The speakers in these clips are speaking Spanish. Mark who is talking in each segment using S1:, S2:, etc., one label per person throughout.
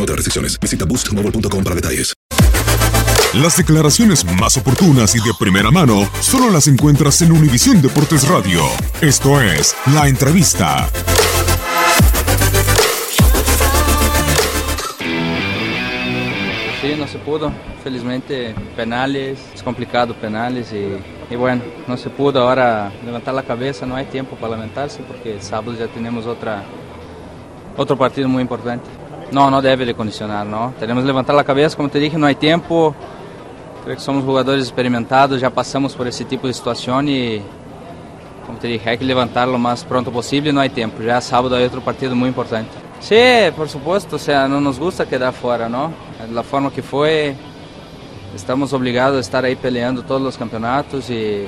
S1: otras restricciones. Visita boostmobile.com para detalles.
S2: Las declaraciones más oportunas y de primera mano solo las encuentras en Univisión Deportes Radio. Esto es La Entrevista.
S3: Sí, no se pudo. Felizmente, penales, es complicado penales y, y, bueno, no se pudo. Ahora levantar la cabeza, no hay tiempo para lamentarse porque el sábado ya tenemos otra, otro partido muy importante. No, no debe de condicionar, ¿no? Tenemos que levantar la cabeza, como te dije, no hay tiempo. Creo que somos jugadores experimentados, ya pasamos por ese tipo de situación y, como te dije, hay que levantar lo más pronto posible, no hay tiempo. Ya sábado hay otro partido muy importante. Sí, por supuesto, o sea, no nos gusta quedar fuera, ¿no? La forma que fue, estamos obligados a estar ahí peleando todos los campeonatos y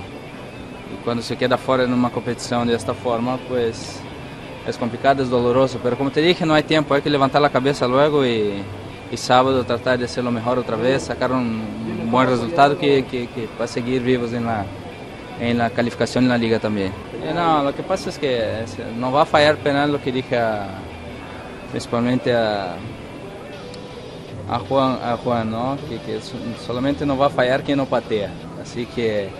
S3: cuando se queda fuera en una competición de esta forma, pues es complicado, es doloroso, pero como te dije, no hay tiempo, hay que levantar la cabeza luego y, y sábado tratar de hacer lo mejor otra vez, sacar un, buen resultado que, que para seguir vivos en la, en la calificación en la liga también. Eh, no, lo que pasa es que no va a fallar penal lo que dije a, principalmente a, a Juan, a Juan ¿no? que, que solamente no va a fallar quien no patea, así que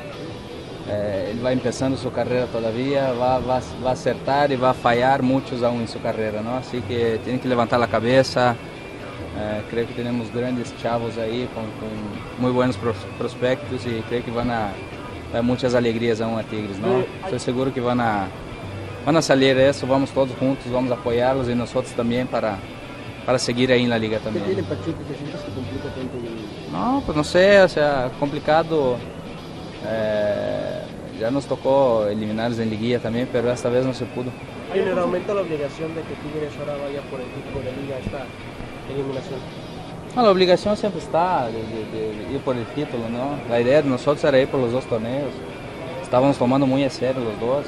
S3: eh, él va empezando su carrera todavía, va, va, va, a acertar y va a fallar muchos aún en su carrera, ¿no? Así que tiene que levantar la cabeza. Eh, creo que tenemos grandes chavos ahí con, con muy buenos prospectos y creo que van a dar muchas alegrías aún a Tigres, ¿no? Estoy seguro que van a, van a salir de eso, vamos todos juntos, vamos a apoyarlos y nosotros también para, para seguir ahí en la liga también.
S4: ¿Qué tiene Pachuca que sientes que complica tanto?
S3: No, pues no sé, o sea, complicado. Eh, ya nos tocó eliminarlos en liguilla también, pero esta vez no se pudo.
S4: ¿Hay un aumento la obligación de que Tigres ahora vaya por el título de liga esta eliminación?
S3: No, la obligación siempre está de, de, de, ir por el título, ¿no? La idea de nosotros era ir por los dos torneos. Estábamos tomando muy en serio los dos.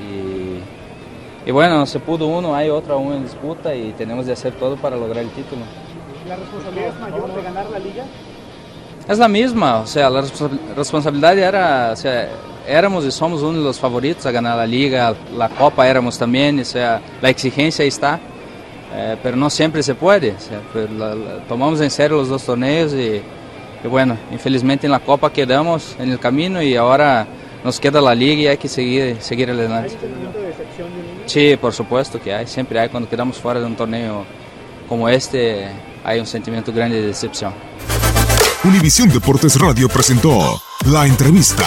S3: Y, y bueno, no se pudo uno, hay otro aún en disputa y tenemos de hacer todo para lograr el título.
S4: ¿La responsabilidad es mayor de ganar la liga?
S3: Es la misma, o sea, la responsabilidad era, o sea, éramos y somos uno de los favoritos a ganar la liga, la Copa éramos también, o sea, la exigencia está, eh, pero no siempre se puede. O sea, la, la, tomamos en serio los dos torneos y, y, bueno, infelizmente en la Copa quedamos en el camino y ahora nos queda la liga y hay que seguir, seguir adelante.
S4: ¿Hay de decepción de un
S3: Sí, por supuesto que hay, siempre hay, cuando quedamos fuera de un torneo como este, hay un sentimiento grande de decepción.
S2: Univisión Deportes Radio presentó la entrevista.